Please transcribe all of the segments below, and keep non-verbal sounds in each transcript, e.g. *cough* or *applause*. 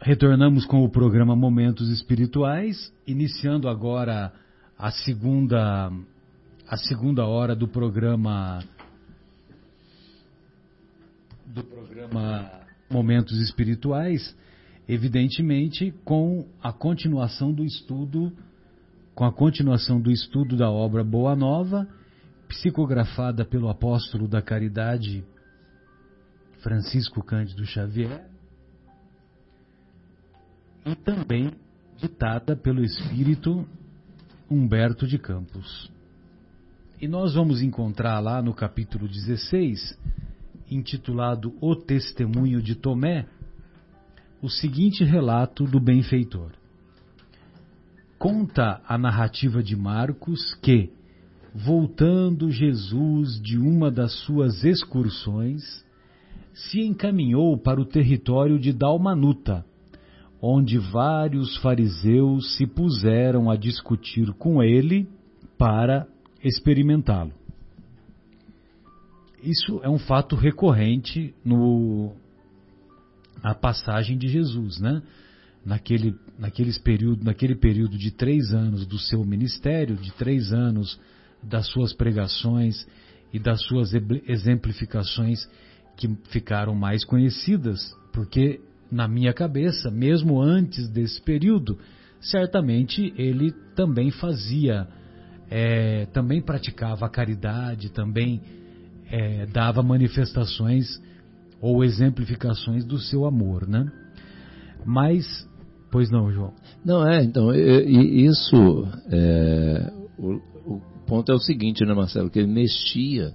retornamos com o programa Momentos Espirituais, iniciando agora a segunda a segunda hora do programa do programa Momentos Espirituais, evidentemente com a continuação do estudo com a continuação do estudo da obra Boa Nova, psicografada pelo apóstolo da caridade Francisco Cândido Xavier, e também ditada pelo espírito Humberto de Campos. E nós vamos encontrar lá no capítulo 16, intitulado O Testemunho de Tomé, o seguinte relato do benfeitor. Conta a narrativa de Marcos que, voltando Jesus de uma das suas excursões, se encaminhou para o território de Dalmanuta, onde vários fariseus se puseram a discutir com ele para experimentá-lo. Isso é um fato recorrente no a passagem de Jesus, né? Naquele, naqueles período, naquele período de três anos do seu ministério, de três anos das suas pregações e das suas exemplificações que ficaram mais conhecidas, porque na minha cabeça, mesmo antes desse período, certamente ele também fazia, é, também praticava a caridade, também é, dava manifestações ou exemplificações do seu amor, né? Mas, pois não, João? Não, é, então, isso, é, o, o, ponto é o seguinte, né, Marcelo, que ele mexia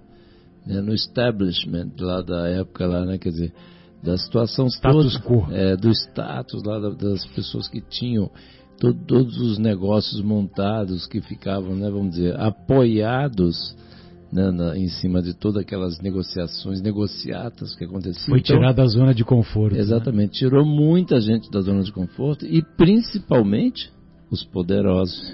né, no establishment lá da época lá, né, quer dizer, da situação status quo. É, do status lá das pessoas que tinham todo, todos os negócios montados que ficavam, né, vamos dizer, apoiados né, na, em cima de todas aquelas negociações, negociatas que aconteciam. Foi então, tirar da zona de conforto. Né? Exatamente, né? tirou muita gente da zona de conforto e principalmente os poderosos,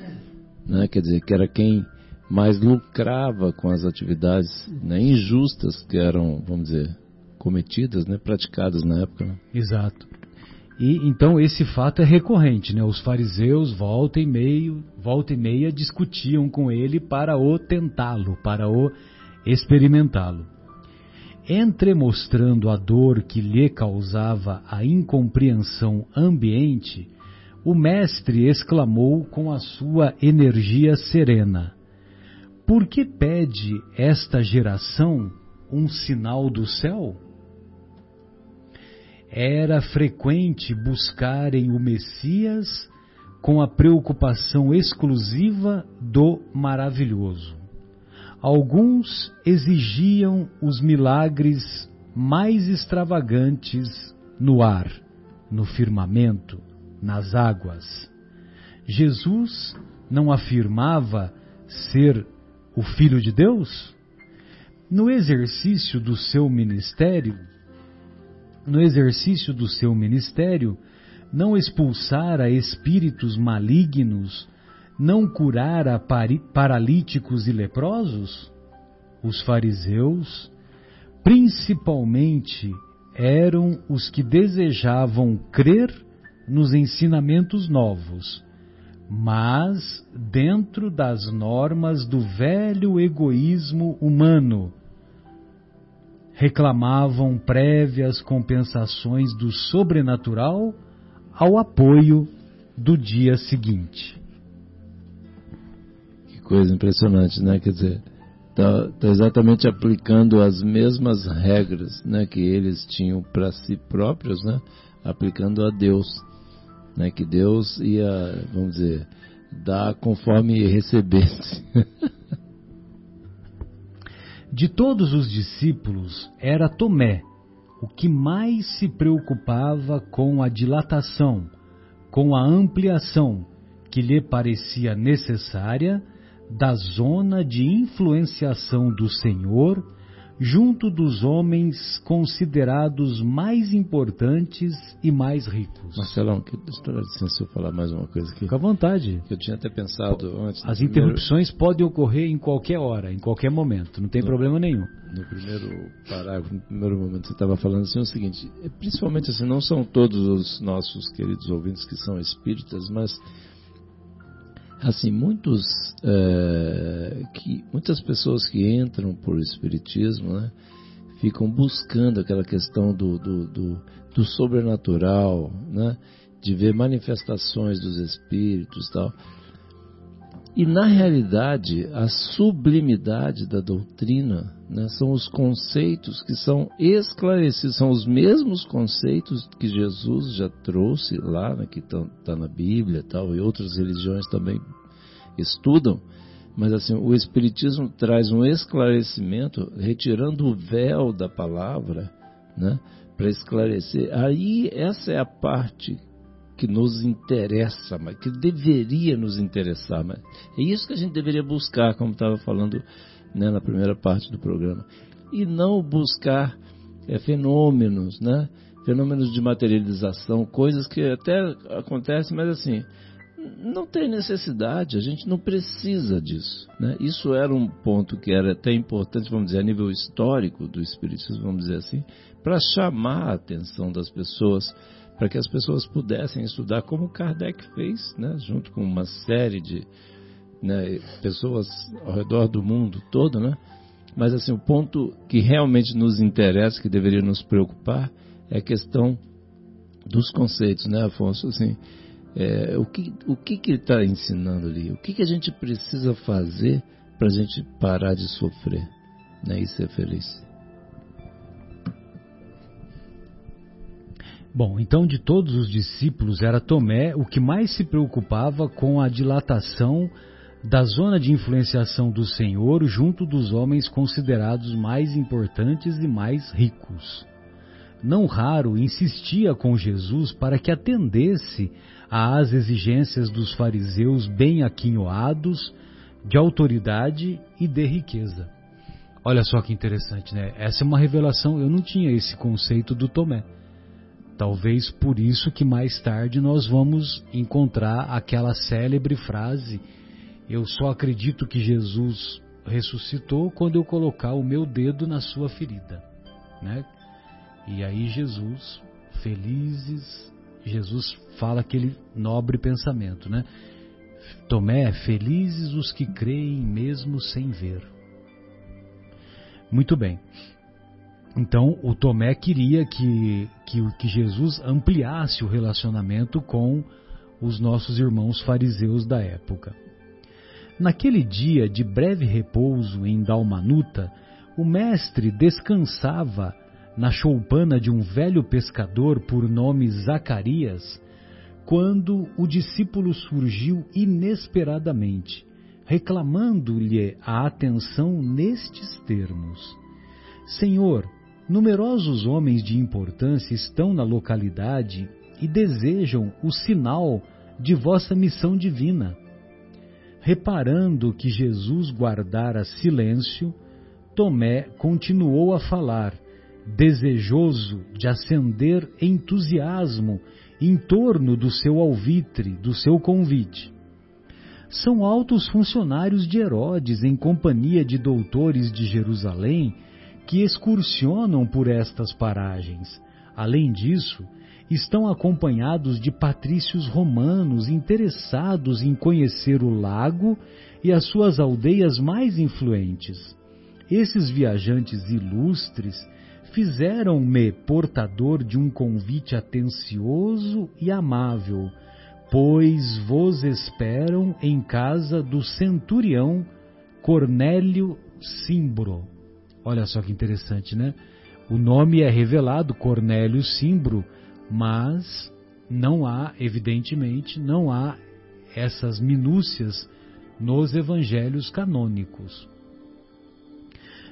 né, quer dizer, que era quem mais lucrava com as atividades né, injustas que eram, vamos dizer, cometidas, né, praticadas na época. Né? Exato. E então esse fato é recorrente, né? Os fariseus volta e meio, volta e meia discutiam com ele para o tentá-lo, para o experimentá-lo. Entremostrando a dor que lhe causava a incompreensão ambiente, o mestre exclamou com a sua energia serena: Por que pede esta geração um sinal do céu? Era frequente buscarem o Messias com a preocupação exclusiva do maravilhoso. Alguns exigiam os milagres mais extravagantes no ar, no firmamento, nas águas. Jesus não afirmava ser o Filho de Deus? No exercício do seu ministério, no exercício do seu ministério, não expulsara espíritos malignos, não curara paralíticos e leprosos? Os fariseus, principalmente, eram os que desejavam crer nos ensinamentos novos, mas dentro das normas do velho egoísmo humano reclamavam prévias compensações do sobrenatural ao apoio do dia seguinte. Que coisa impressionante, né? Quer dizer, está tá exatamente aplicando as mesmas regras, né, que eles tinham para si próprios, né, aplicando a Deus, né, que Deus ia, vamos dizer, dar conforme recebesse. *laughs* De todos os discípulos, era Tomé o que mais se preocupava com a dilatação, com a ampliação que lhe parecia necessária da zona de influenciação do Senhor junto dos homens considerados mais importantes e mais ricos. Marcelão, que, licença se eu falar mais uma coisa aqui. Fica à vontade. Eu tinha até pensado antes. As interrupções primeiro... podem ocorrer em qualquer hora, em qualquer momento, não tem no, problema nenhum. No primeiro parágrafo, no primeiro momento, você estava falando assim o seguinte: principalmente assim, não são todos os nossos queridos ouvintes que são espíritas, mas assim muitos é, que muitas pessoas que entram por espiritismo né, ficam buscando aquela questão do, do, do, do sobrenatural né, de ver manifestações dos espíritos tal. E na realidade a sublimidade da doutrina né, são os conceitos que são esclarecidos são os mesmos conceitos que Jesus já trouxe lá né, que está tá na Bíblia tal e outras religiões também estudam, mas assim, o Espiritismo traz um esclarecimento, retirando o véu da palavra, né, para esclarecer. Aí essa é a parte que nos interessa, mas que deveria nos interessar. Mas é isso que a gente deveria buscar, como estava falando né, na primeira parte do programa. E não buscar é, fenômenos, né? fenômenos de materialização, coisas que até acontecem, mas assim, não tem necessidade, a gente não precisa disso. Né? Isso era um ponto que era até importante, vamos dizer, a nível histórico do Espiritismo, vamos dizer assim, para chamar a atenção das pessoas, para que as pessoas pudessem estudar, como Kardec fez, né? junto com uma série de né, pessoas ao redor do mundo todo. Né? Mas assim, o ponto que realmente nos interessa, que deveria nos preocupar, é a questão dos conceitos, né, Afonso? Assim, é, o que, o que, que ele está ensinando ali? O que, que a gente precisa fazer para a gente parar de sofrer né, e ser feliz? Bom, então de todos os discípulos era Tomé o que mais se preocupava com a dilatação da zona de influenciação do Senhor junto dos homens considerados mais importantes e mais ricos. Não raro insistia com Jesus para que atendesse às exigências dos fariseus bem aquinhoados de autoridade e de riqueza. Olha só que interessante, né? Essa é uma revelação, eu não tinha esse conceito do Tomé. Talvez por isso que mais tarde nós vamos encontrar aquela célebre frase: Eu só acredito que Jesus ressuscitou quando eu colocar o meu dedo na sua ferida. Né? E aí Jesus, felizes Jesus fala aquele nobre pensamento, né? Tomé, felizes os que creem mesmo sem ver. Muito bem. Então, o Tomé queria que, que, que Jesus ampliasse o relacionamento com os nossos irmãos fariseus da época. Naquele dia de breve repouso em Dalmanuta, o mestre descansava na choupana de um velho pescador por nome Zacarias, quando o discípulo surgiu inesperadamente, reclamando-lhe a atenção nestes termos: Senhor, numerosos homens de importância estão na localidade e desejam o sinal de vossa missão divina. Reparando que Jesus guardara silêncio, Tomé continuou a falar desejoso de acender entusiasmo em torno do seu alvitre, do seu convite. São altos funcionários de Herodes em companhia de doutores de Jerusalém que excursionam por estas paragens. Além disso, estão acompanhados de patrícios romanos interessados em conhecer o lago e as suas aldeias mais influentes. Esses viajantes ilustres fizeram-me portador de um convite atencioso e amável, pois vos esperam em casa do centurião Cornélio Simbro. Olha só que interessante, né? O nome é revelado Cornélio Simbro, mas não há, evidentemente, não há essas minúcias nos evangelhos canônicos.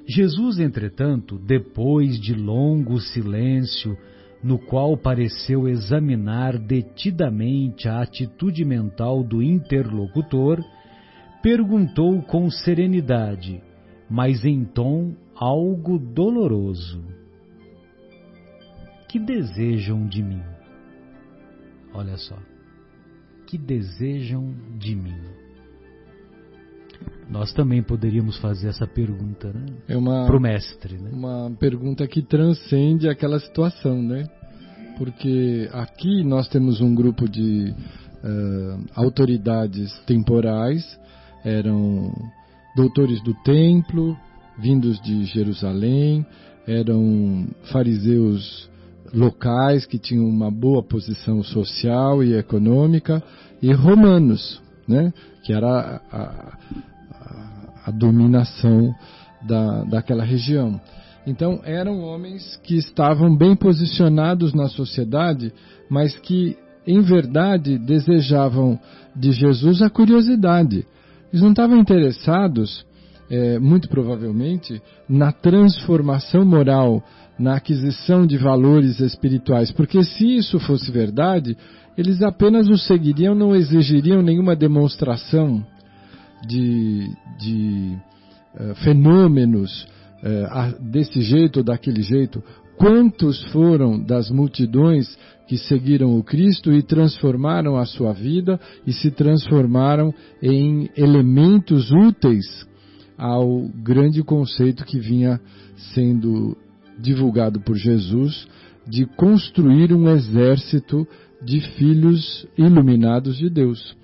Jesus, entretanto, depois de longo silêncio, no qual pareceu examinar detidamente a atitude mental do interlocutor, perguntou com serenidade, mas em tom algo doloroso. Que desejam de mim? Olha só. Que desejam de mim? Nós também poderíamos fazer essa pergunta, né? É uma Pro mestre, né? uma pergunta que transcende aquela situação, né? Porque aqui nós temos um grupo de uh, autoridades temporais, eram doutores do templo, vindos de Jerusalém, eram fariseus locais que tinham uma boa posição social e econômica, e romanos, né? que era a, a, dominação da, daquela região. Então, eram homens que estavam bem posicionados na sociedade, mas que, em verdade, desejavam de Jesus a curiosidade. Eles não estavam interessados, é, muito provavelmente, na transformação moral, na aquisição de valores espirituais, porque se isso fosse verdade, eles apenas o seguiriam, não exigiriam nenhuma demonstração de, de uh, fenômenos uh, desse jeito ou daquele jeito. Quantos foram das multidões que seguiram o Cristo e transformaram a sua vida e se transformaram em elementos úteis ao grande conceito que vinha sendo divulgado por Jesus de construir um exército de filhos iluminados de Deus.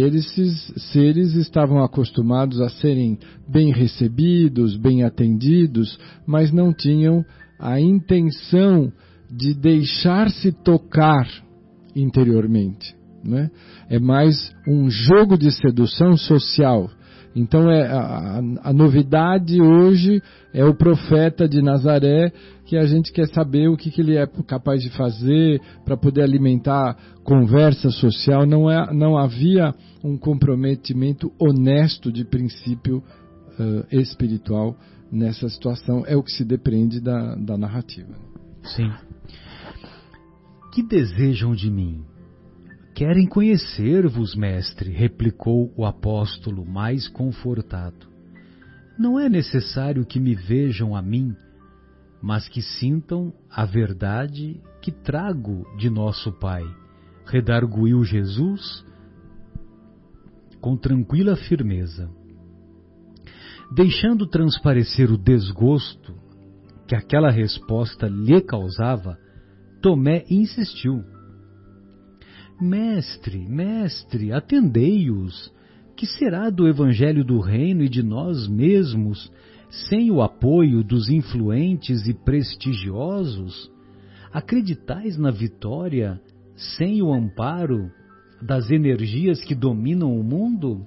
Esses seres estavam acostumados a serem bem recebidos, bem atendidos, mas não tinham a intenção de deixar-se tocar interiormente. Né? É mais um jogo de sedução social. Então é a, a, novidade hoje é o profeta de Nazaré que a gente quer saber o que, que ele é capaz de fazer para poder alimentar conversa social. Não, é, não havia um comprometimento honesto de princípio uh, espiritual nessa situação. É o que se depreende da, da narrativa. Sim. Que desejam de mim? Querem conhecer-vos, mestre, replicou o apóstolo mais confortado. Não é necessário que me vejam a mim, mas que sintam a verdade que trago de nosso Pai. Redarguiu Jesus com tranquila firmeza. Deixando transparecer o desgosto que aquela resposta lhe causava, Tomé insistiu. Mestre, mestre, atendei-os. Que será do Evangelho do Reino e de nós mesmos sem o apoio dos influentes e prestigiosos? Acreditais na vitória sem o amparo das energias que dominam o mundo?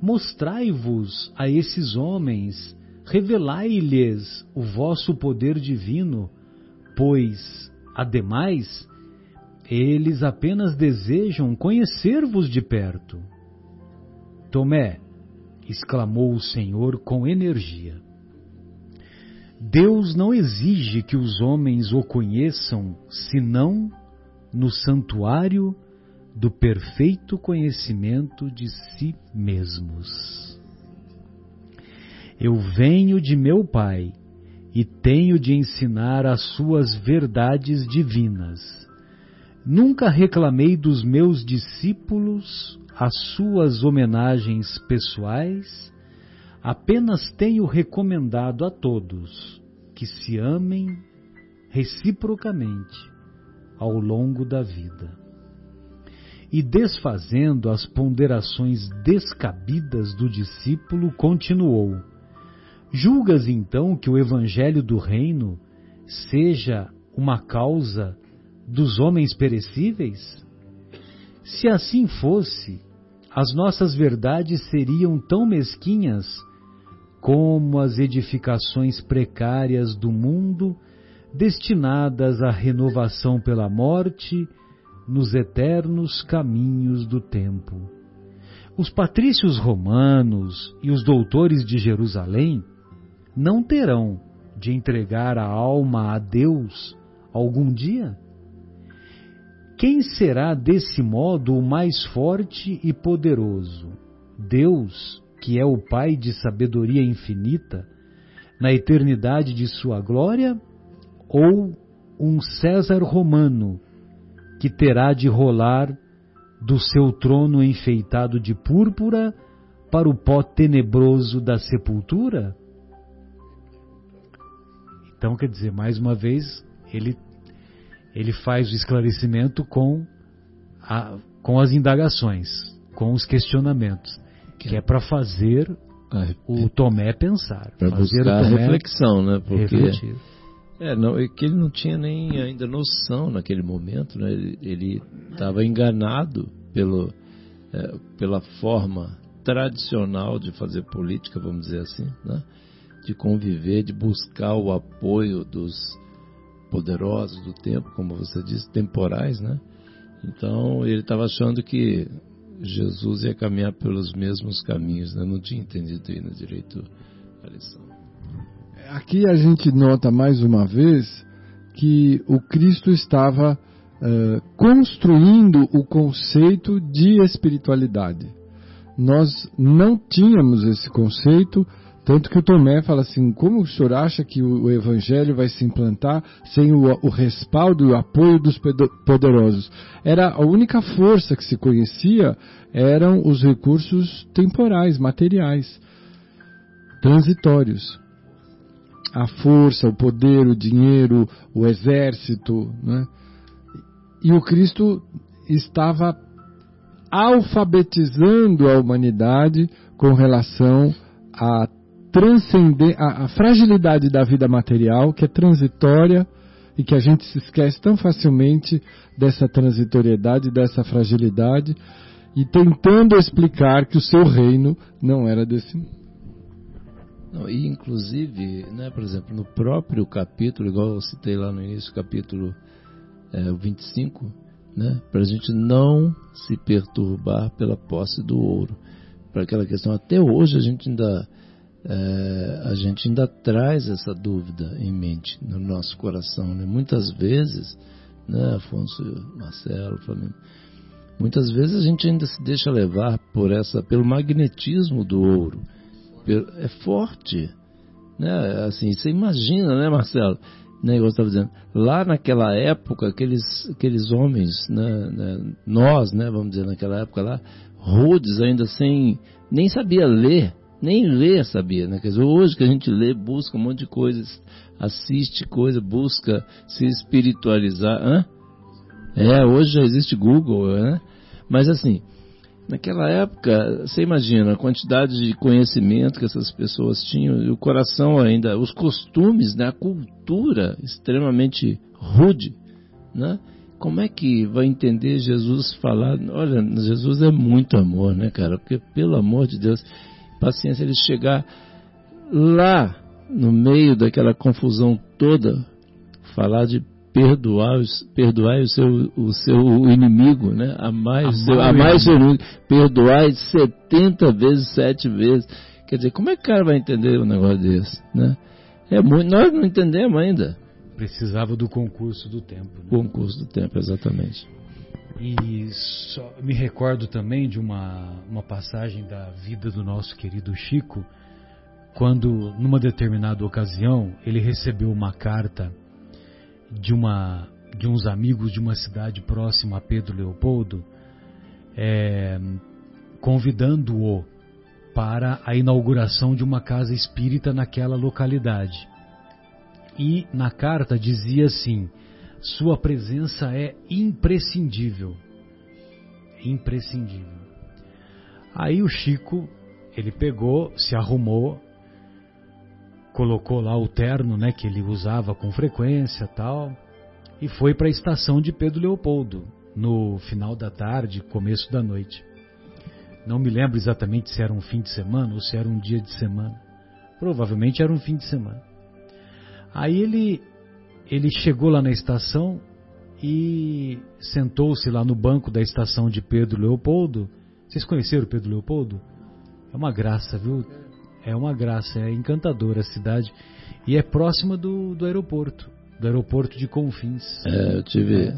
Mostrai-vos a esses homens, revelai-lhes o vosso poder divino, pois, ademais, eles apenas desejam conhecer-vos de perto. Tomé, exclamou o Senhor com energia. Deus não exige que os homens o conheçam senão no santuário do perfeito conhecimento de si mesmos. Eu venho de meu Pai e tenho de ensinar as suas verdades divinas. Nunca reclamei dos meus discípulos as suas homenagens pessoais, apenas tenho recomendado a todos que se amem reciprocamente ao longo da vida. E desfazendo as ponderações descabidas do discípulo, continuou: Julgas então que o Evangelho do Reino seja uma causa dos homens perecíveis? Se assim fosse, as nossas verdades seriam tão mesquinhas como as edificações precárias do mundo destinadas à renovação pela morte nos eternos caminhos do tempo. Os patrícios romanos e os doutores de Jerusalém não terão de entregar a alma a Deus algum dia? Quem será desse modo o mais forte e poderoso? Deus, que é o Pai de sabedoria infinita, na eternidade de sua glória ou um César romano que terá de rolar do seu trono enfeitado de púrpura para o pó tenebroso da sepultura? Então, quer dizer, mais uma vez, ele, ele faz o esclarecimento com, a, com as indagações, com os questionamentos, que é para fazer o Tomé pensar. Para buscar a reflexão, né? Porque refletir. É, não, é que ele não tinha nem ainda noção naquele momento, né? Ele estava enganado pelo, é, pela forma tradicional de fazer política, vamos dizer assim, né? de conviver, de buscar o apoio dos poderosos do tempo, como você disse, temporais, né? Então ele estava achando que Jesus ia caminhar pelos mesmos caminhos, né? não tinha entendido ainda direito a lição. Aqui a gente nota mais uma vez que o Cristo estava uh, construindo o conceito de espiritualidade. Nós não tínhamos esse conceito, tanto que o Tomé fala assim: como o senhor acha que o, evangelho vai se implantar sem o, o respaldo e o apoio dos poderosos? Era a única força que se conhecia eram os recursos temporais, materiais, transitórios. A força, o poder, o dinheiro, o exército. Né? E o Cristo estava alfabetizando a humanidade com relação a transcender a, a fragilidade da vida material, que é transitória e que a gente se esquece tão facilmente dessa transitoriedade, dessa fragilidade, e tentando explicar que o seu reino não era desse não, e inclusive, né, por exemplo, no próprio capítulo, igual eu citei lá no início, capítulo é, 25, né, para a gente não se perturbar pela posse do ouro. Para aquela questão, até hoje a gente ainda é, a gente ainda traz essa dúvida em mente, no nosso coração. Né? Muitas vezes, né, Afonso, Marcelo, Flamengo, muitas vezes a gente ainda se deixa levar por essa, pelo magnetismo do ouro. É forte. Né? Assim, você imagina, né, Marcelo? Né, eu estava dizendo, lá naquela época, aqueles, aqueles homens, né, né, nós, né, vamos dizer, naquela época lá, rudes ainda sem, nem sabia ler, nem ler sabia, né? Quer dizer, hoje que a gente lê, busca um monte de coisas, assiste coisa, busca se espiritualizar. Hã? É, hoje já existe Google, né? Mas assim, naquela época, você imagina a quantidade de conhecimento que essas pessoas tinham, e o coração ainda, os costumes, né? a cultura extremamente rude, né? Como é que vai entender Jesus falar? Olha, Jesus é muito amor, né, cara? Porque, pelo amor de Deus, paciência ele chegar lá no meio daquela confusão toda, falar de perdoar, perdoar o seu, o seu inimigo, né? A mais, a mais seu inimigo, perdoar 70 vezes, 7 vezes. Quer dizer, como é que o cara vai entender um negócio desse, né? É muito, nós não entendemos ainda. Precisava do concurso do tempo. Né? Concurso do tempo, exatamente. E só, me recordo também de uma, uma passagem da vida do nosso querido Chico, quando, numa determinada ocasião, ele recebeu uma carta de, uma, de uns amigos de uma cidade próxima a Pedro Leopoldo, é, convidando-o para a inauguração de uma casa espírita naquela localidade. E na carta dizia assim: sua presença é imprescindível. Imprescindível. Aí o Chico, ele pegou, se arrumou, colocou lá o terno, né, que ele usava com frequência, tal, e foi para a estação de Pedro Leopoldo, no final da tarde, começo da noite. Não me lembro exatamente se era um fim de semana ou se era um dia de semana. Provavelmente era um fim de semana. Aí ele ele chegou lá na estação e sentou-se lá no banco da estação de Pedro Leopoldo. Vocês conheceram Pedro Leopoldo? É uma graça, viu? É uma graça, é encantadora a cidade. E é próxima do, do aeroporto, do aeroporto de Confins. É, eu tive.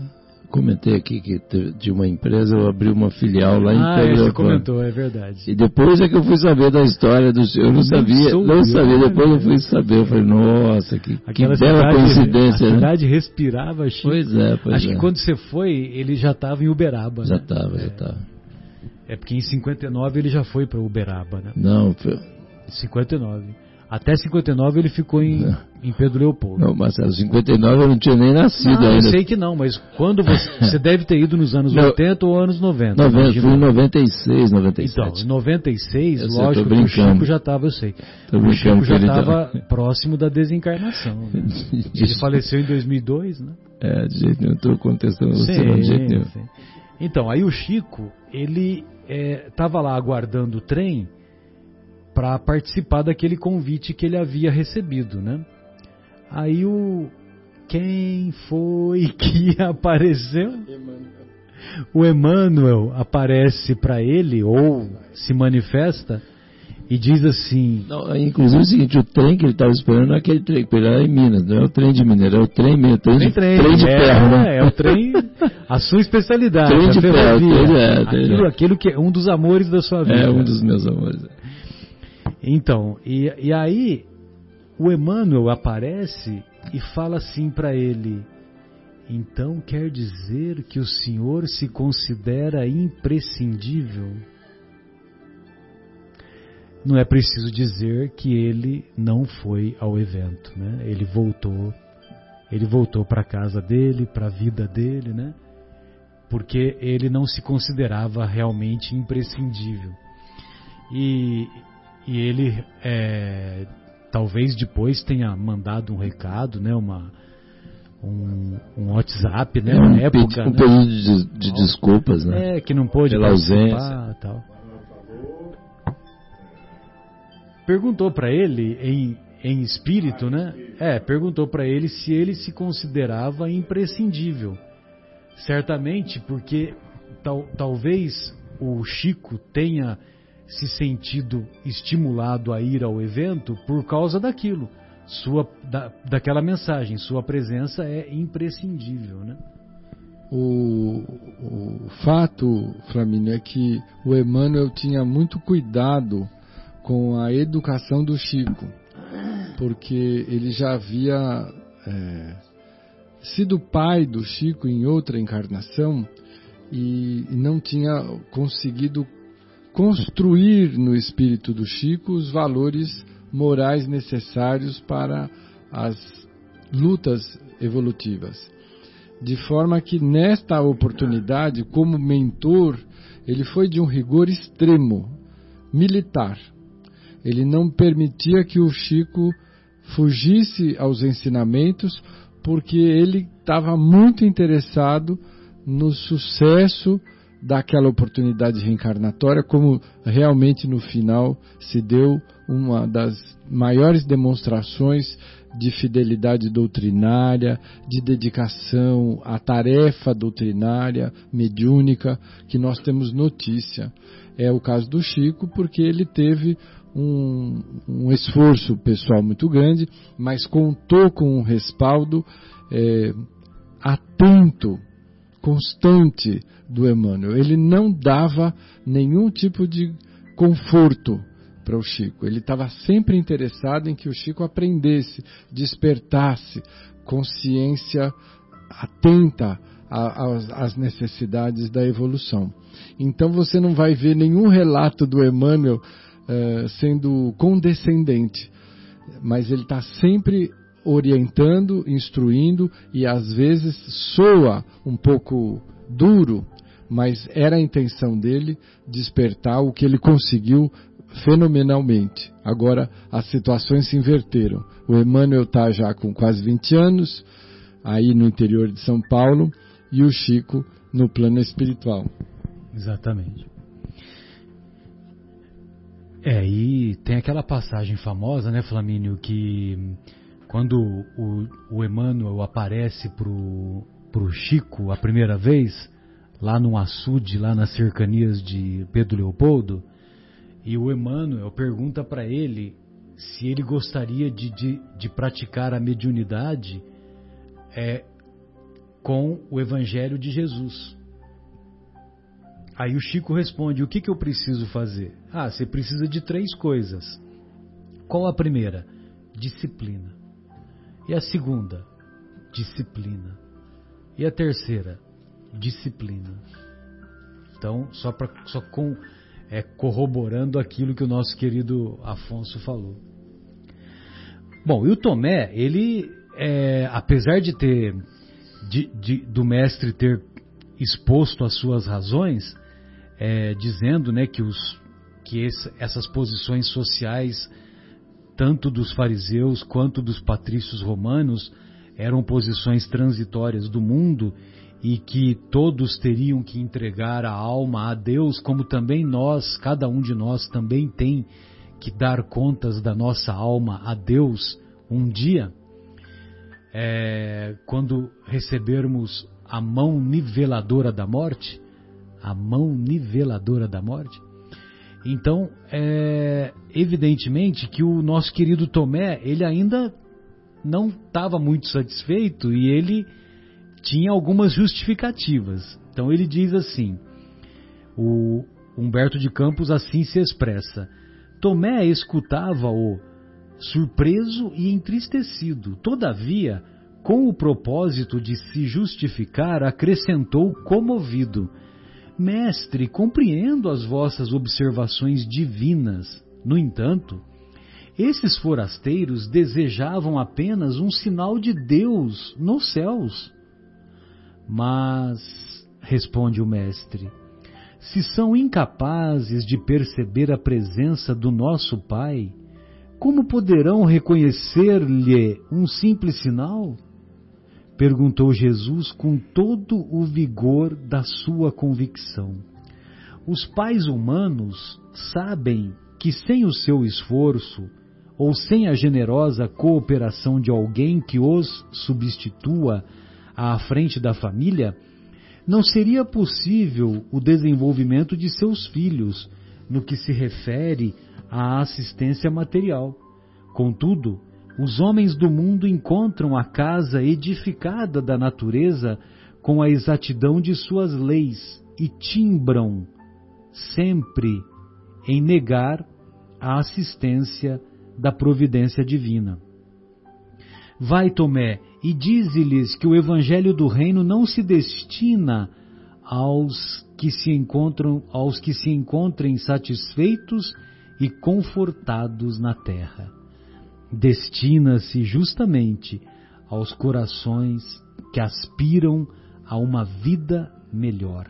comentei aqui que de uma empresa eu abri uma filial lá em ah, Pedro você comentou, é verdade. E depois é que eu fui saber da história do senhor. Eu não sabia, não sabia. Depois eu fui saber. Eu falei, nossa, que, que bela cidade, coincidência. A né? cidade respirava Chico. Pois é, pois Acho é. que quando você foi, ele já estava em Uberaba. Já né? estava, já estava. É porque em 59 ele já foi para Uberaba, né? Não, foi... 59. Até 59 ele ficou em, em Pedro Leopoldo. Não, Marcelo, 59 eu não tinha nem nascido não, ainda. Eu sei que não, mas quando você. *laughs* Você deve ter ido nos anos Não. 80 ou anos 90. 90, imagino. fui em 96, 97. Então, em 96, Eu sei, lógico tô que o. Chico já estava, eu sei. Tô o Chico já estava tava- próximo da desencarnação. né? *laughs* Ele faleceu em 2002, né? É, de jeito nenhum, estou contestando você, não, de jeito nenhum. Então, aí o Chico, ele estava lá aguardando o trem para participar daquele convite que ele havia recebido, né? Aí o quem foi *laughs* que apareceu? O Emmanuel aparece para ele ou se manifesta e diz assim: Não, inclusive é o seguinte, o trem que ele estava esperando não é aquele trem, porque ele era em Minas, não é o trem de Minas, era o trem mesmo, trem, Tem de, trem, trem de é, ferro, né? É, o trem, *laughs* a sua especialidade. Trem de ferro, ferrovia. trem, é, trem, aquilo, é. aquilo que é um dos amores da sua vida. É um dos meus amores. Então, e, e aí o Emmanuel aparece e fala assim para ele: então quer dizer que o senhor se considera imprescindível? Não é preciso dizer que ele não foi ao evento, né? Ele voltou, ele voltou para a casa dele, para a vida dele, né? Porque ele não se considerava realmente imprescindível. E, e ele é, talvez depois tenha mandado um recado, né? Uma, um, um WhatsApp, né? Na um, época, pedi- um né? pedido de, de desculpas, né? É, que não pôde Pela participar tal. Perguntou para ele em, em espírito, né? É, perguntou para ele se ele se considerava imprescindível. Certamente porque tal, talvez o Chico tenha se sentido estimulado a ir ao evento por causa daquilo, sua, da, daquela mensagem. Sua presença é imprescindível, né? O, o fato, Flamínio, é que o Emmanuel tinha muito cuidado com a educação do Chico, porque ele já havia é, sido pai do Chico em outra encarnação e não tinha conseguido construir no espírito do Chico os valores morais necessários para as lutas evolutivas. De forma que nesta oportunidade, como mentor, ele foi de um rigor extremo, militar. Ele não permitia que o Chico fugisse aos ensinamentos, porque ele estava muito interessado no sucesso daquela oportunidade reencarnatória, como realmente no final se deu uma das maiores demonstrações de fidelidade doutrinária, de dedicação à tarefa doutrinária, mediúnica, que nós temos notícia. É o caso do Chico, porque ele teve um, um esforço pessoal muito grande, mas contou com um respaldo é, atento, constante do Emmanuel. Ele não dava nenhum tipo de conforto para o Chico. Ele estava sempre interessado em que o Chico aprendesse, despertasse consciência atenta às necessidades da evolução. Então você não vai ver nenhum relato do Emmanuel uh, sendo condescendente, mas ele está sempre orientando, instruindo e às vezes soa um pouco duro, mas era a intenção dele despertar o que ele conseguiu fenomenalmente. Agora as situações se inverteram. O Emmanuel está já com quase 20 anos, aí no interior de São Paulo, e o Chico no plano espiritual. Exatamente. É, e tem aquela passagem famosa, né, Flamínio, que quando o, o Emmanuel aparece pro, pro Chico a primeira vez, lá no açude, lá nas cercanias de Pedro Leopoldo, e o Emmanuel pergunta para ele se ele gostaria de, de, de, praticar a mediunidade é, com o Evangelho de Jesus. Aí o Chico responde: O que, que eu preciso fazer? Ah, você precisa de três coisas. Qual a primeira? Disciplina. E a segunda? Disciplina. E a terceira? Disciplina. Então, só, pra, só com, é, corroborando aquilo que o nosso querido Afonso falou. Bom, e o Tomé, ele, é, apesar de ter, de, de, do mestre ter exposto as suas razões, é, dizendo né, que, os, que esse, essas posições sociais, tanto dos fariseus quanto dos patrícios romanos, eram posições transitórias do mundo e que todos teriam que entregar a alma a Deus, como também nós, cada um de nós também tem que dar contas da nossa alma a Deus um dia, é, quando recebermos a mão niveladora da morte, a mão niveladora da morte. Então, é evidentemente que o nosso querido Tomé, ele ainda não estava muito satisfeito e ele tinha algumas justificativas. Então ele diz assim: o Humberto de Campos assim se expressa. Tomé escutava-o surpreso e entristecido. Todavia, com o propósito de se justificar, acrescentou comovido: Mestre, compreendo as vossas observações divinas. No entanto, esses forasteiros desejavam apenas um sinal de Deus nos céus. Mas, responde o Mestre, se são incapazes de perceber a presença do nosso Pai, como poderão reconhecer-lhe um simples sinal? Perguntou Jesus com todo o vigor da sua convicção. Os pais humanos sabem que sem o seu esforço ou sem a generosa cooperação de alguém que os substitua à frente da família, não seria possível o desenvolvimento de seus filhos no que se refere à assistência material. Contudo, os homens do mundo encontram a casa edificada da natureza com a exatidão de suas leis e timbram sempre em negar a assistência da providência divina. Vai, Tomé, e dize-lhes que o evangelho do reino não se destina aos que se encontram aos que se encontrem satisfeitos e confortados na terra. Destina-se justamente aos corações que aspiram a uma vida melhor.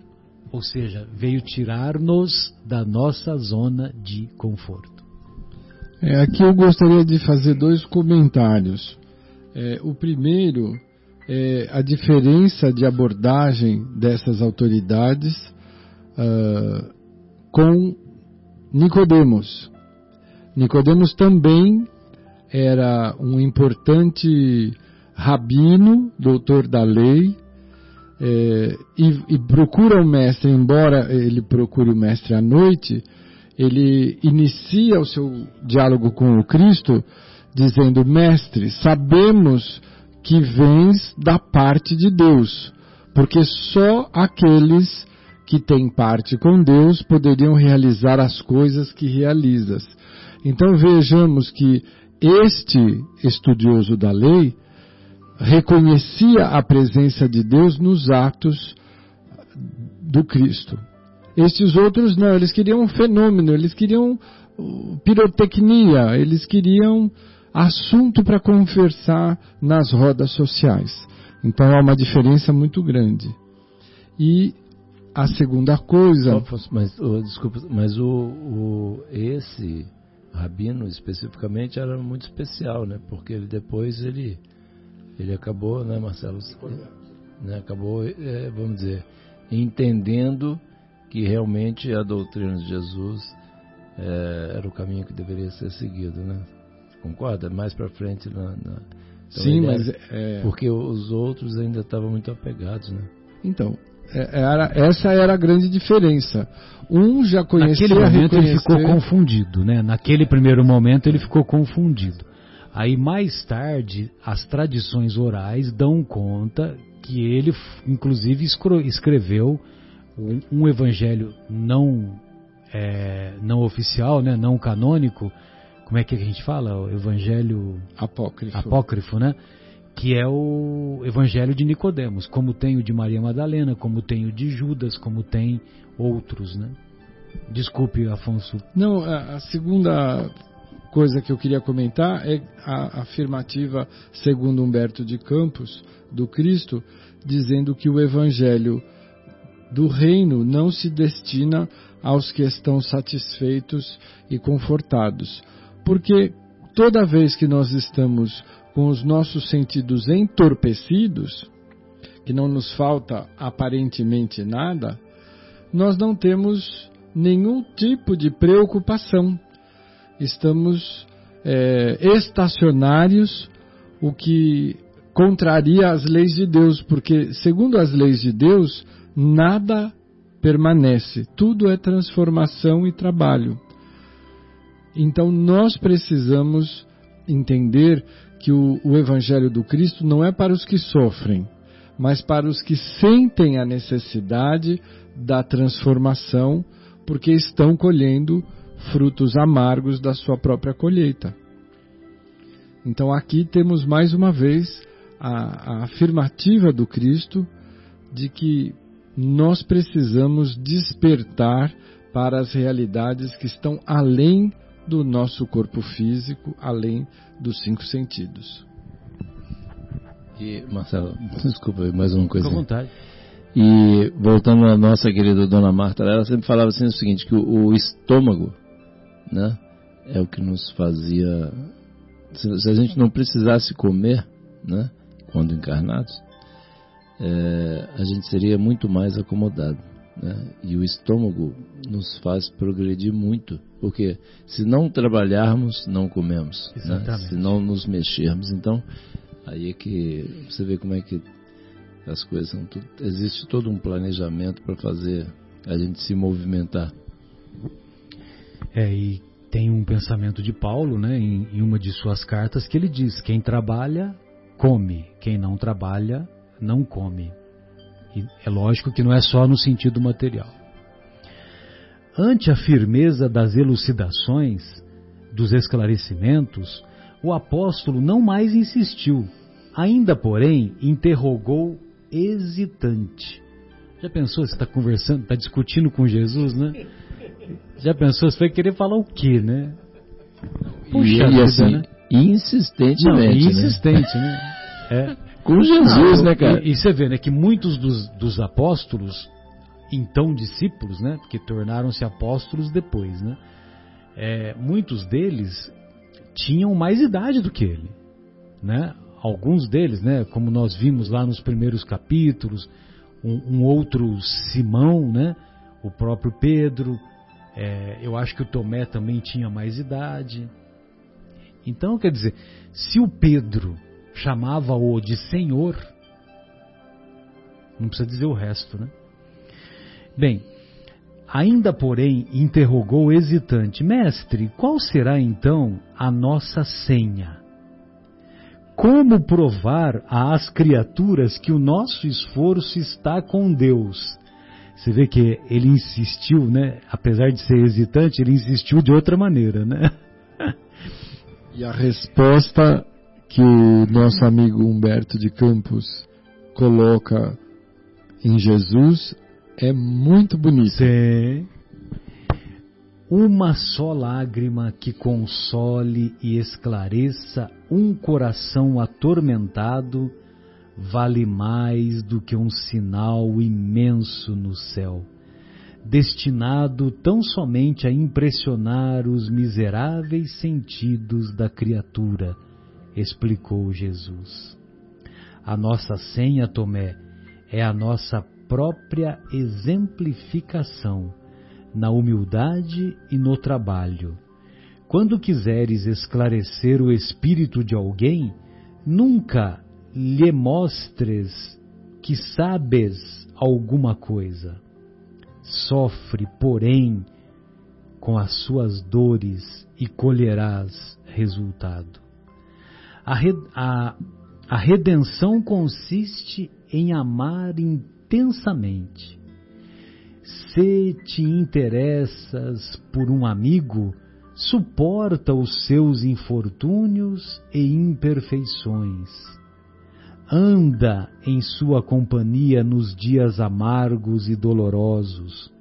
Ou seja, veio tirar-nos da nossa zona de conforto. É, aqui eu gostaria de fazer dois comentários. É, o primeiro é a diferença de abordagem dessas autoridades uh, com Nicodemos. Nicodemos também era um importante rabino, doutor da lei, é, e, e, procura o mestre, embora ele procure o mestre à noite, ele inicia o seu diálogo com o Cristo dizendo: Mestre, sabemos que vens da parte de Deus, porque só aqueles que têm parte com Deus poderiam realizar as coisas que realizas. Então vejamos que este estudioso da lei reconhecia a presença de Deus nos atos do Cristo. Estes outros não, eles queriam um fenômeno, eles queriam uh, pirotecnia, eles queriam assunto para conversar nas rodas sociais. Então há uma diferença muito grande. E a segunda coisa. Mas, oh, desculpa, mas o, o, esse rabino especificamente era muito especial, né? Porque ele depois ele ele acabou, né, Marcelo? Né, acabou, é, vamos dizer, entendendo que realmente a doutrina de Jesus é, era o caminho que deveria ser seguido, né? Concorda? Mais para frente na, na... Então, Sim, mas é... porque os outros ainda estavam muito apegados, né? Então, era, essa era a grande diferença. Um já conhecia. Naquele momento reconhecer... ele ficou confundido, né? Naquele primeiro momento ele ficou confundido. Aí mais tarde as tradições orais dão conta que ele, inclusive, escreveu um, um evangelho não é, não oficial, né, não canônico, como é que a gente fala? O evangelho apócrifo. apócrifo, né? Que é o evangelho de Nicodemos, como tem o de Maria Madalena, como tem o de Judas, como tem outros, né? Desculpe, Afonso. Não, a, segunda coisa que eu queria comentar é a afirmativa segundo Humberto de Campos do Cristo, dizendo que o evangelho do reino não se destina aos que estão satisfeitos e confortados. Porque toda vez que nós estamos com os nossos sentidos entorpecidos, que não nos falta aparentemente nada, nós não temos nenhum tipo de preocupação. Estamos é, estacionários, o que contraria as leis de Deus, porque, segundo as leis de Deus, nada permanece, tudo é transformação e trabalho. Então nós precisamos entender que o, o, Evangelho do Cristo não é para os que sofrem, mas para os que sentem a necessidade da transformação, porque estão colhendo frutos amargos da sua própria colheita. Então aqui temos mais uma vez a, a afirmativa do Cristo de que nós precisamos despertar para as realidades que estão além do nosso corpo físico, além dos cinco sentidos. E, Marcelo, *laughs* desculpa, mais uma coisa. Fique à vontade. E voltando à nossa querida dona Marta, ela sempre falava assim o seguinte, que o, o estômago, né, é o que nos fazia se, se a gente não precisasse comer, né, quando encarnados, é, a gente seria muito mais acomodado. Né? E o estômago nos faz progredir muito, porque se não trabalharmos, não comemos. Né? Se não nos mexermos, então aí é que você vê como é que as coisas são tudo, existe todo um planejamento para fazer a gente se movimentar. É, e tem um pensamento de Paulo, né, em, em uma de suas cartas, que ele diz: quem trabalha, come, quem não trabalha, não come. É lógico que não é só no sentido material. Ante a firmeza das elucidações, dos esclarecimentos, o apóstolo não mais insistiu, ainda porém interrogou hesitante. Já pensou, você está conversando, está discutindo com Jesus, né? Já pensou, você vai querer falar o quê, né? Puxa e, vida, assim, né? insistentemente, não, né? insistente, né? É. Com Jesus, né, cara? E, e, você vê, né, que muitos dos, dos apóstolos, então discípulos, né, que tornaram-se apóstolos depois, né, é, muitos deles tinham mais idade do que ele, né? Alguns deles, né, como nós vimos lá nos primeiros capítulos, um, um outro Simão, né, o próprio Pedro, é, eu acho que o Tomé também tinha mais idade. Então, quer dizer, se o Pedro chamava-o de Senhor. Não precisa dizer o resto, né? Bem, ainda porém interrogou hesitante: Mestre, qual será então a nossa senha? Como provar às criaturas que o nosso esforço está com Deus? Você vê que ele insistiu, né? Apesar de ser hesitante, ele insistiu de outra maneira, né? E a resposta que o nosso amigo Humberto de Campos coloca em Jesus é muito bonito. Sim. Uma só lágrima que console e esclareça um coração atormentado vale mais do que um sinal imenso no céu, destinado tão somente a impressionar os miseráveis sentidos da criatura explicou Jesus. A nossa senha, Tomé, é a nossa própria exemplificação na humildade e no trabalho. Quando quiseres esclarecer o espírito de alguém, nunca lhe mostres que sabes alguma coisa. Sofre, porém, com as suas dores e colherás resultado. A, a, A redenção consiste em amar intensamente. Se te interessas por um amigo, suporta os seus infortúnios e imperfeições. Anda em sua companhia nos dias amargos e dolorosos.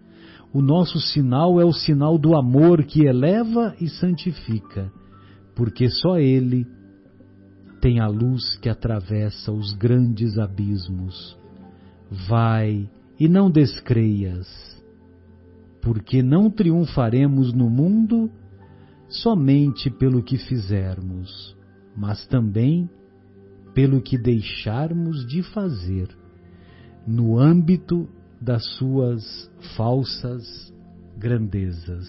O nosso sinal é o sinal do amor que eleva e santifica, porque só ele tem a luz que atravessa os grandes abismos. Vai e não descreias, porque não triunfaremos no mundo somente pelo que fizermos, mas também pelo que deixarmos de fazer, no âmbito das suas falsas grandezas.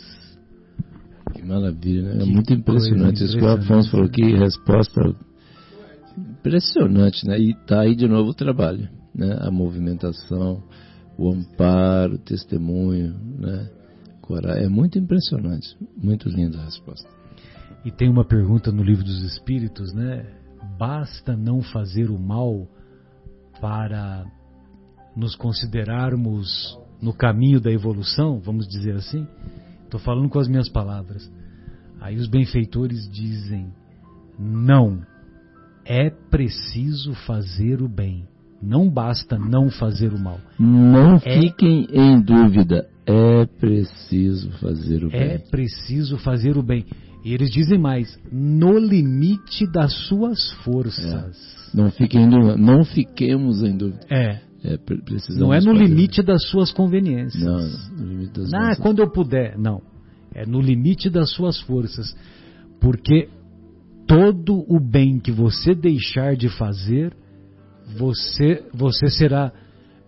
Que maravilha, né? É muito impressionante. Isso que o Afonso falou que resposta impressionante, né? E tá aí de novo o trabalho, né? A movimentação, o amparo, o testemunho, né? É muito impressionante, muito linda a resposta. E tem uma pergunta no livro dos Espíritos, né? Basta não fazer o mal para nos considerarmos no caminho da evolução, vamos dizer assim? Estou falando com as minhas palavras. Aí os benfeitores dizem: não, é preciso fazer o bem. Não basta não fazer o mal. Não é, fiquem em dúvida. É preciso fazer o é bem. É preciso fazer o bem. E eles dizem mais: no limite das suas forças. É. Não, fiquem em dúvida, não fiquemos em dúvida. É. é não é no limite das suas conveniências. Não, no limite das Ah, quando eu puder. Não. É no limite das suas forças. Porque todo o bem que você deixar de fazer, você, você será,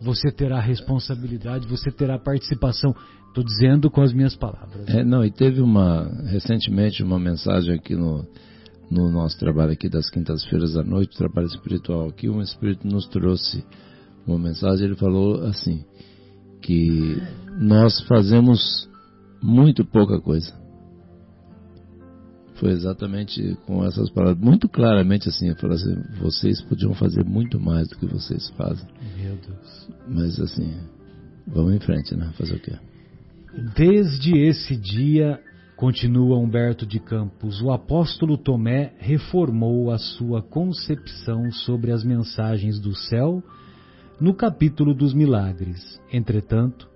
você terá responsabilidade, você terá participação. Estou dizendo com as minhas palavras. É, não, e teve uma, recentemente, uma mensagem aqui no, no nosso trabalho aqui das quintas-feiras à noite, trabalho espiritual aqui, um espírito nos trouxe uma mensagem, ele falou assim, que nós fazemos muito pouca coisa. Foi exatamente com essas palavras, muito claramente assim, eu falei assim, vocês podiam fazer muito mais do que vocês fazem. Meu Deus. Mas assim, vamos em frente, né? Fazer o quê? Desde esse dia, continua Humberto de Campos, o apóstolo Tomé reformou a sua concepção sobre as mensagens do céu no capítulo dos milagres. Entretanto,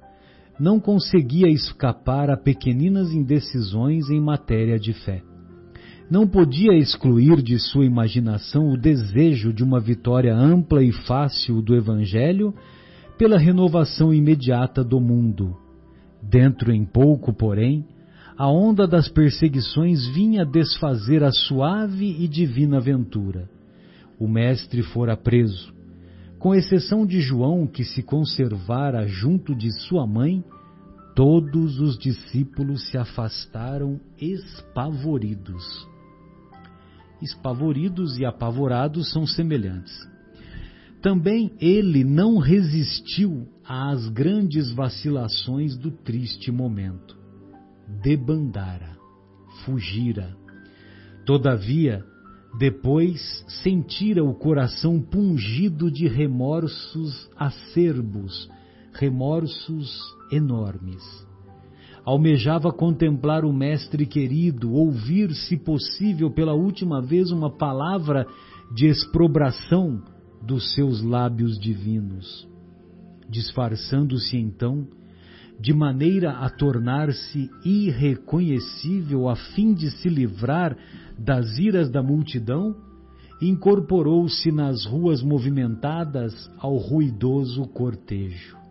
não conseguia escapar a pequeninas indecisões em matéria de fé. Não podia excluir de sua imaginação o desejo de uma vitória ampla e fácil do Evangelho pela renovação imediata do mundo. Dentro em pouco, porém, a onda das perseguições vinha desfazer a suave e divina aventura. O mestre fora preso com exceção de João, que se conservara junto de sua mãe, todos os discípulos se afastaram espavoridos. Espavoridos e apavorados são semelhantes. Também ele não resistiu às grandes vacilações do triste momento. Debandara, fugira. Todavia, depois sentira o coração pungido de remorsos acerbos, remorsos enormes. Almejava contemplar o Mestre querido, ouvir, se possível, pela última vez uma palavra de exprobração dos seus lábios divinos. Disfarçando-se então, de maneira a tornar-se irreconhecível a fim de se livrar das iras da multidão, incorporou-se nas ruas movimentadas ao ruidoso cortejo.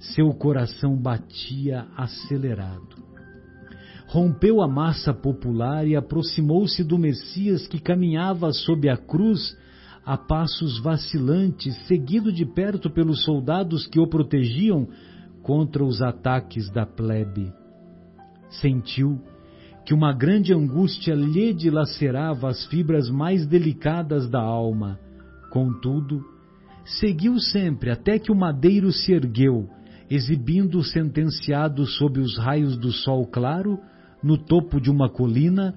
Seu coração batia acelerado. Rompeu a massa popular e aproximou-se do Messias que caminhava sob a cruz a passos vacilantes, seguido de perto pelos soldados que o protegiam contra os ataques da plebe. Sentiu que uma grande angústia lhe dilacerava as fibras mais delicadas da alma. Contudo, seguiu sempre até que o madeiro se ergueu, exibindo o sentenciado sob os raios do sol claro, no topo de uma colina,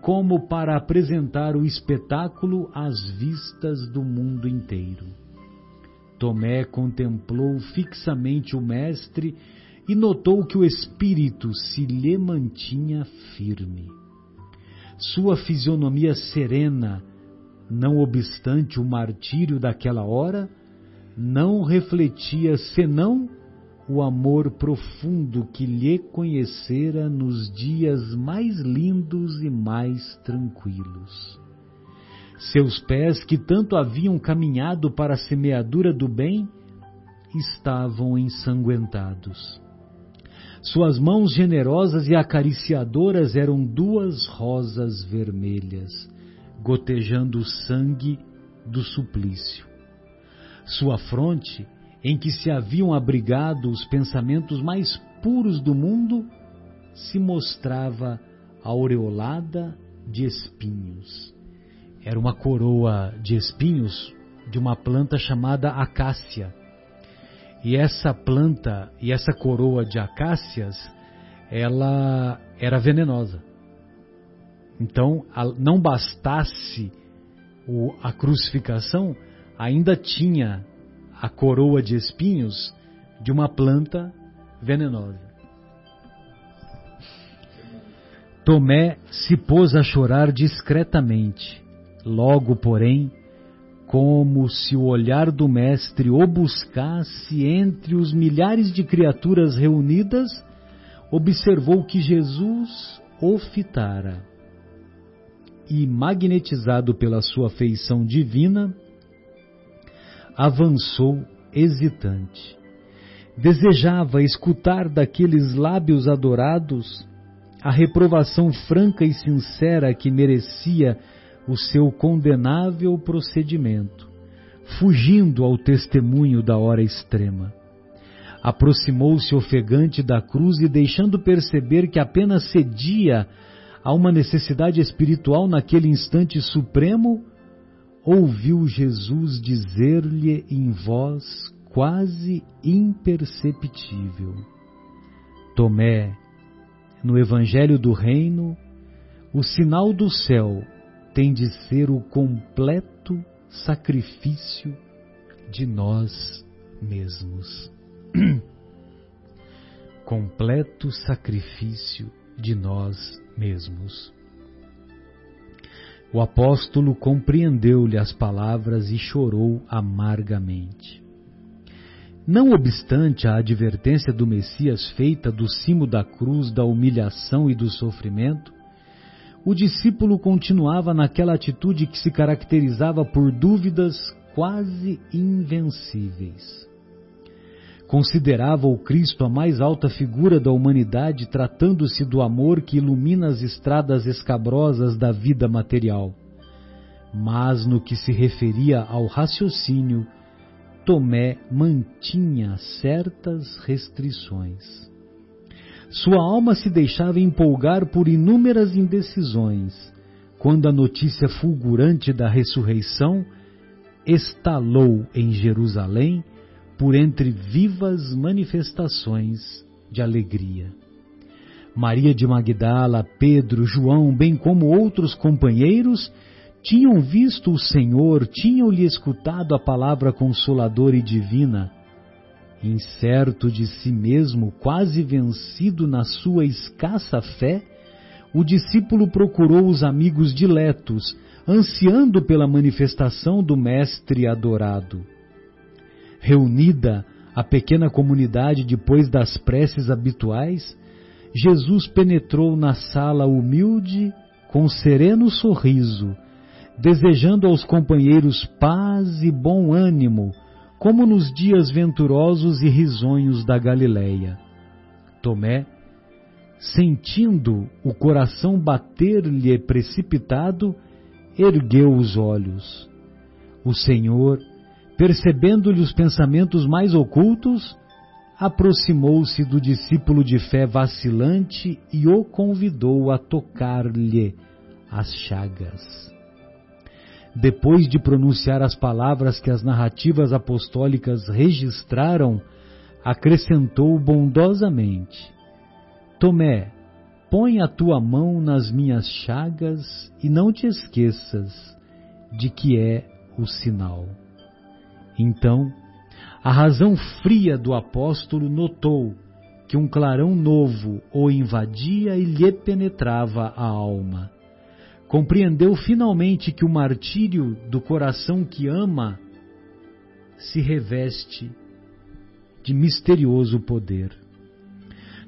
como para apresentar o espetáculo às vistas do mundo inteiro. Tomé contemplou fixamente o Mestre e notou que o espírito se lhe mantinha firme. Sua fisionomia serena, não obstante o martírio daquela hora, não refletia senão o amor profundo que lhe conhecera nos dias mais lindos e mais tranquilos. Seus pés, que tanto haviam caminhado para a semeadura do bem, estavam ensanguentados. Suas mãos generosas e acariciadoras eram duas rosas vermelhas, gotejando o sangue do suplício. Sua fronte, em que se haviam abrigado os pensamentos mais puros do mundo, se mostrava aureolada de espinhos. Era uma coroa de espinhos de uma planta chamada acácia e essa planta e essa coroa de acácias, ela era venenosa. Então, não bastasse a crucificação, ainda tinha a coroa de espinhos de uma planta venenosa. Tomé se pôs a chorar discretamente. Logo, porém, como se o olhar do Mestre o buscasse entre os milhares de criaturas reunidas, observou que Jesus o fitara. E, magnetizado pela sua feição divina, avançou hesitante. Desejava escutar daqueles lábios adorados a reprovação franca e sincera que merecia o seu condenável procedimento, fugindo ao testemunho da hora extrema. Aproximou-se ofegante da cruz e, deixando perceber que apenas cedia a uma necessidade espiritual naquele instante supremo, ouviu Jesus dizer-lhe em voz quase imperceptível: Tomé, no Evangelho do Reino, o sinal do céu tem de ser o completo sacrifício de nós mesmos. *clears throat* completo sacrifício de nós mesmos. O apóstolo compreendeu-lhe as palavras e chorou amargamente. Não obstante a advertência do Messias feita do cimo da cruz da humilhação e do sofrimento, o discípulo continuava naquela atitude que se caracterizava por dúvidas quase invencíveis. Considerava o Cristo a mais alta figura da humanidade, tratando-se do amor que ilumina as estradas escabrosas da vida material. Mas no que se referia ao raciocínio, Tomé mantinha certas restrições. Sua alma se deixava empolgar por inúmeras indecisões, quando a notícia fulgurante da ressurreição estalou em Jerusalém por entre vivas manifestações de alegria. Maria de Magdala, Pedro, João, bem como outros companheiros, tinham visto o Senhor, tinham-lhe escutado a palavra consoladora e divina, Incerto de si mesmo, quase vencido na sua escassa fé, o discípulo procurou os amigos diletos, ansiando pela manifestação do Mestre adorado. Reunida a pequena comunidade depois das preces habituais, Jesus penetrou na sala humilde com sereno sorriso, desejando aos companheiros paz e bom ânimo como nos dias venturosos e risonhos da Galileia. Tomé, sentindo o coração bater-lhe precipitado, ergueu os olhos. O Senhor, percebendo-lhe os pensamentos mais ocultos, aproximou-se do discípulo de fé vacilante e o convidou a tocar-lhe as chagas depois de pronunciar as palavras que as narrativas apostólicas registraram, acrescentou bondosamente: Tomé, põe a tua mão nas minhas chagas e não te esqueças de que é o sinal. Então, a razão fria do apóstolo notou que um clarão novo o invadia e lhe penetrava a alma. Compreendeu finalmente que o martírio do coração que ama se reveste de misterioso poder.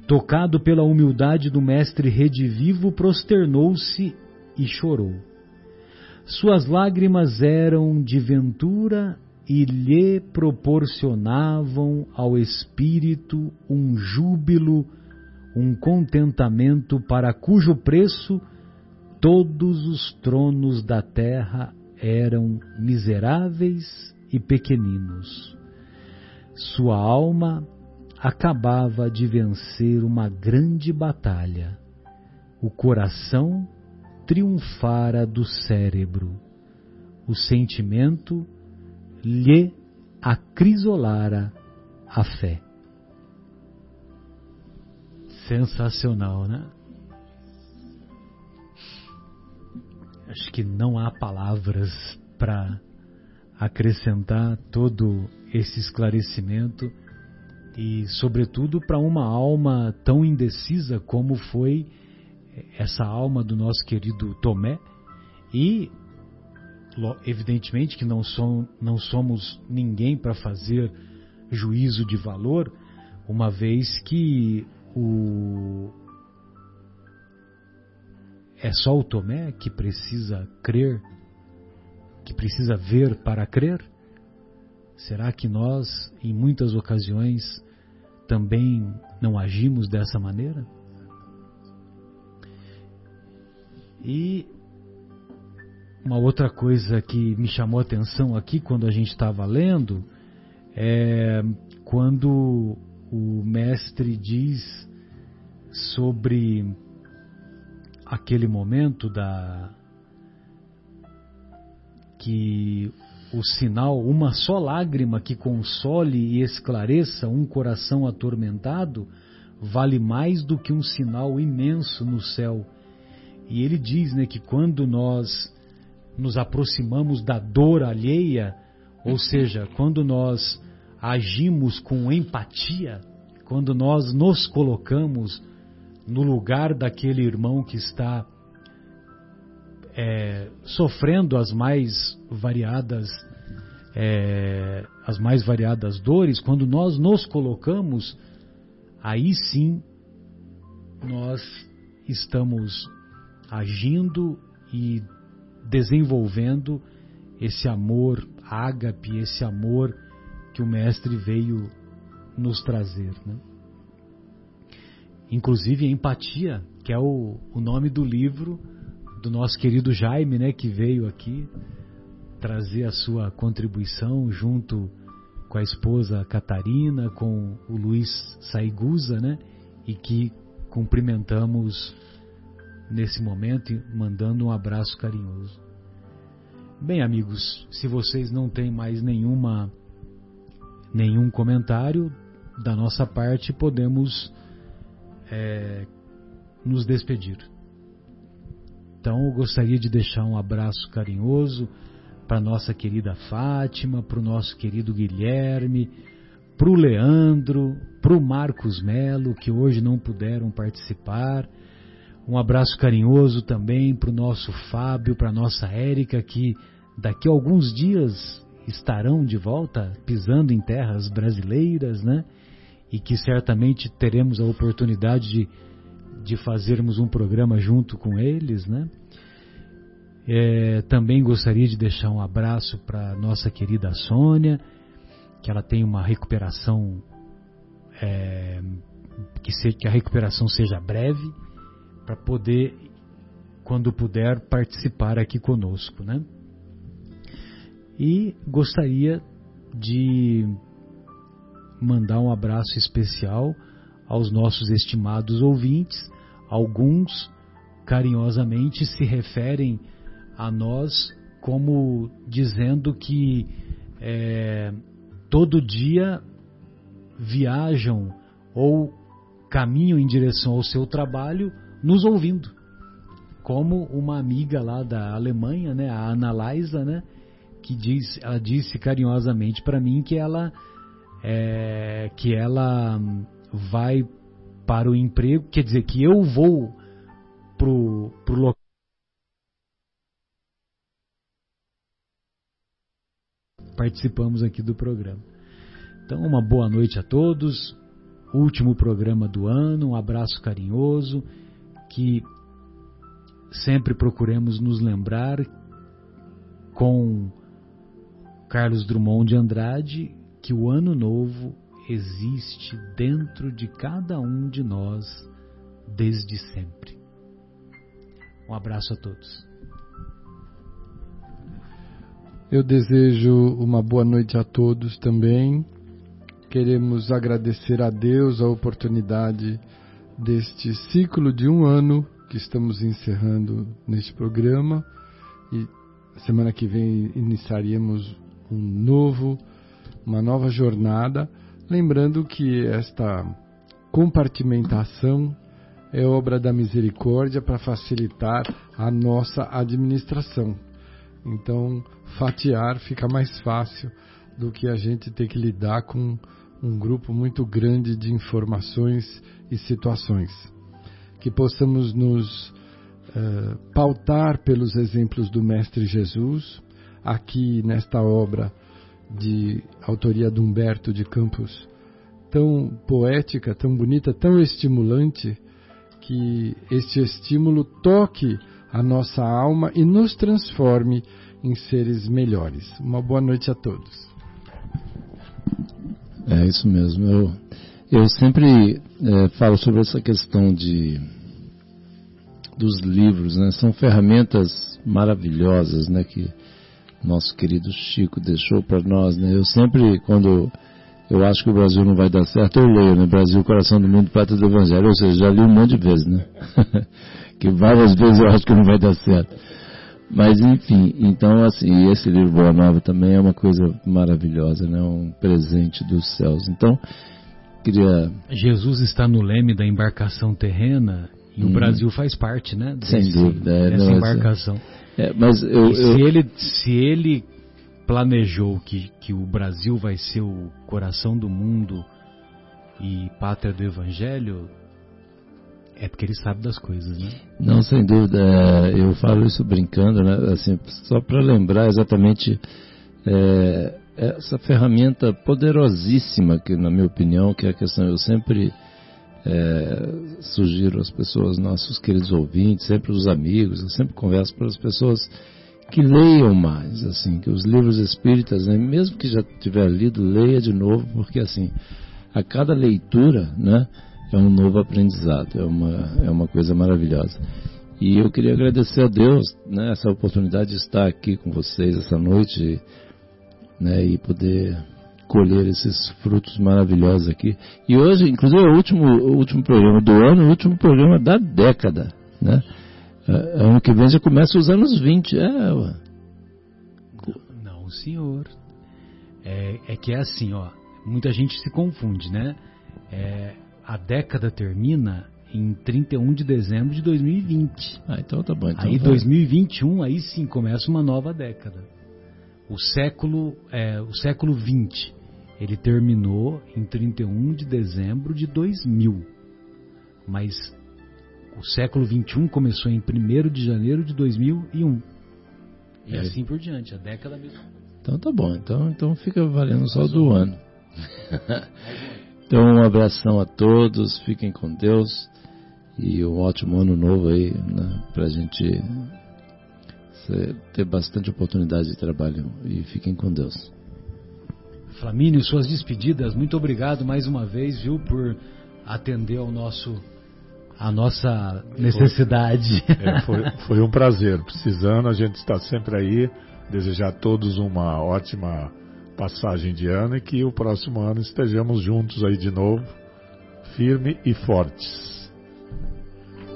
Tocado pela humildade do mestre redivivo, prosternou-se e chorou. Suas lágrimas eram de ventura e lhe proporcionavam ao espírito um júbilo, um contentamento para cujo preço todos os tronos da terra eram miseráveis e pequeninos. Sua alma acabava de vencer uma grande batalha. O coração triunfara do cérebro. O sentimento lhe acrisolara a fé. Sensacional, né? Acho que não há palavras para acrescentar todo esse esclarecimento e, sobretudo, para uma alma tão indecisa como foi essa alma do nosso querido Tomé e evidentemente que não, som, não somos ninguém para fazer juízo de valor, uma vez que o é só o Tomé que precisa crer, que precisa ver para crer? Será que nós, em muitas ocasiões, também não agimos dessa maneira? E uma outra coisa que me chamou a atenção aqui quando a gente estava lendo é quando o mestre diz sobre aquele momento da que o sinal, uma só lágrima que console e esclareça um coração atormentado, vale mais do que um sinal imenso no céu. E ele diz né, que quando nós nos aproximamos da dor alheia, ou seja, quando nós agimos com empatia, quando nós nos colocamos no lugar daquele irmão que está é, sofrendo as mais variadas é, as mais variadas dores, quando nós nos colocamos, aí sim nós estamos agindo e desenvolvendo esse amor ágape, esse amor que o Mestre veio nos trazer. Né? Inclusive a empatia, que é o, o nome do livro do nosso querido Jaime, né, que veio aqui trazer a sua contribuição junto com a esposa Catarina, com o Luiz Saigusa, né, e que cumprimentamos nesse momento, mandando um abraço carinhoso. Bem, amigos, se vocês não têm mais nenhuma nenhum comentário da nossa parte, podemos é, nos despedir. Então, eu gostaria de deixar um abraço carinhoso para nossa querida Fátima, para o nosso querido Guilherme, para o Leandro, para o Marcos Melo, que hoje não puderam participar um abraço carinhoso também para o nosso Fábio, para a nossa Érica, que daqui a alguns dias estarão de volta pisando em terras brasileiras, né? E que certamente teremos a oportunidade de, de fazermos um programa junto com eles, né? É, também gostaria de deixar um abraço para nossa querida Sônia, que ela tem uma recuperação, é, que, se, que a recuperação seja breve para poder, quando puder, participar aqui conosco, né? E gostaria de mandar um abraço especial aos nossos estimados ouvintes. Alguns carinhosamente se referem a nós como dizendo que é, todo dia viajam ou caminham em direção ao seu trabalho nos ouvindo. Como uma amiga lá da Alemanha, né, a Ana Laisa, né, que diz, ela disse carinhosamente para mim que ela é, que ela vai para o emprego, quer dizer que eu vou pro pro local participamos aqui do programa. Então, uma boa noite a todos. Último programa do ano, um abraço carinhoso, que sempre procuremos nos lembrar com Carlos Drummond de Andrade que o ano novo existe dentro de cada um de nós desde sempre. Um abraço a todos. Eu desejo uma boa noite a todos também. Queremos agradecer a Deus a oportunidade deste ciclo de um ano que estamos encerrando neste programa e semana que vem iniciaremos um novo, uma nova jornada, lembrando que esta compartimentação é obra da misericórdia para facilitar a nossa administração. Então, fatiar fica mais fácil do que a gente ter que lidar com um grupo muito grande de informações e situações. Que possamos nos uh, pautar pelos exemplos do Mestre Jesus, aqui nesta obra de autoria de Humberto de Campos, tão poética, tão bonita, tão estimulante, que este estímulo toque a nossa alma e nos transforme em seres melhores. Uma boa noite a todos. É isso mesmo. Eu, eu sempre é, falo sobre essa questão de dos livros, né? São ferramentas maravilhosas, né? Que nosso querido Chico deixou para nós, né? Eu sempre, quando eu acho que o Brasil não vai dar certo, eu leio, né? Brasil, coração do mundo, pátria do evangelho. Ou seja, já li um monte de vezes, né? *laughs* que várias vezes eu acho que não vai dar certo. Mas enfim, então assim, esse livro Boa Nova também é uma coisa maravilhosa, né? Um presente dos céus. Então, queria Jesus está no leme da embarcação terrena e hum. o Brasil faz parte, né? Desse, Sem dúvida, é, dessa não, embarcação. É, mas eu, eu... se ele se ele planejou que, que o Brasil vai ser o coração do mundo e pátria do evangelho, é porque ele sabe das coisas, né? Não, sem dúvida. É, eu falo isso brincando, né? Assim, só para lembrar exatamente é, essa ferramenta poderosíssima que, na minha opinião, que é a questão eu sempre é, sugiro às pessoas, nossos queridos ouvintes, sempre os amigos, eu sempre converso para as pessoas que leiam mais, assim, que os livros espíritas, né, mesmo que já tiver lido, leia de novo, porque assim, a cada leitura, né, é um novo aprendizado, é uma, é uma coisa maravilhosa. E eu queria agradecer a Deus né, essa oportunidade de estar aqui com vocês essa noite né, e poder colher esses frutos maravilhosos aqui. E hoje, inclusive, é o último, o último programa do ano, o último programa da década. Né? É, ano que vem já começa os anos 20. É, Não, senhor. É, é que é assim, ó. Muita gente se confunde, né? É, a década termina em 31 de dezembro de 2020. Ah, então tá bom. Então aí vai. 2021, aí sim começa uma nova década. O século, é, o século 20, ele terminou em 31 de dezembro de 2000. Mas o século 21 começou em 1 de janeiro de 2001. E é. assim por diante, a década mesmo. Então tá bom, então, então fica valendo só do ano. *laughs* Então, um abração a todos, fiquem com Deus e um ótimo ano novo aí, né, para a gente ter bastante oportunidade de trabalho e fiquem com Deus. Flamínio, suas despedidas, muito obrigado mais uma vez, viu, por atender ao nosso a nossa necessidade. É, foi, foi um prazer. Precisando, a gente está sempre aí. Desejar a todos uma ótima passagem de ano e que o próximo ano estejamos juntos aí de novo, firme e fortes.